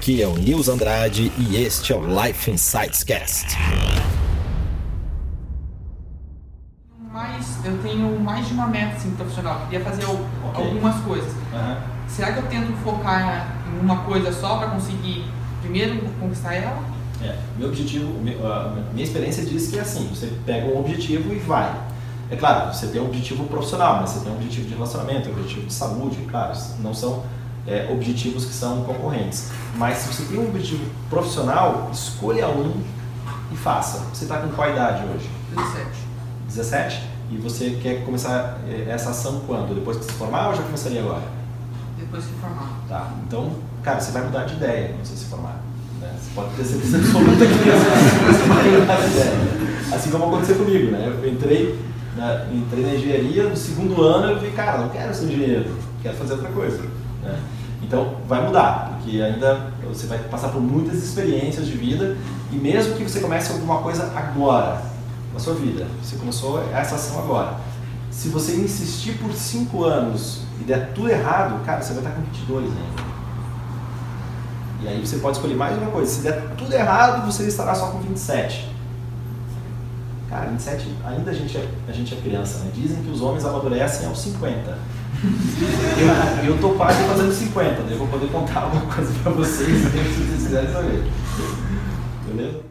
Aqui é o Nils Andrade e este é o Life Insights Cast. Mais, eu tenho mais de uma meta assim, profissional, queria fazer okay. algumas coisas. Uhum. Será que eu tento focar em uma coisa só para conseguir primeiro conquistar ela? É, meu objetivo, minha experiência diz que é assim, você pega um objetivo e vai. É claro, você tem um objetivo profissional, mas você tem um objetivo de relacionamento, um objetivo de saúde, claro, não são é, objetivos que são concorrentes. Mas se você tem um objetivo profissional, escolha um e faça. Você está com qual idade hoje? 17. 17? E você quer começar é, essa ação quando? Depois que se formar ou já começaria agora? Depois que formar. Tá, então, cara, você vai mudar de ideia quando você se formar. Né? Você pode ter certeza absoluta que você vai mudar de ideia. Assim como aconteceu comigo, né? Eu entrei na, entrei na engenharia, no segundo ano eu vi, cara, não quero ser engenheiro, quero fazer outra coisa. Né? Então vai mudar, porque ainda você vai passar por muitas experiências de vida e mesmo que você comece alguma coisa agora na sua vida, você começou essa ação agora. Se você insistir por 5 anos e der tudo errado, cara, você vai estar com 22 ainda. E aí você pode escolher mais uma coisa. Se der tudo errado, você estará só com 27. Cara, 27, ainda a gente é, a gente é criança, né? Dizem que os homens amadurecem aos 50. Eu, eu tô quase fazendo 50, né? eu vou poder contar alguma coisa pra vocês se vocês quiserem saber. Beleza?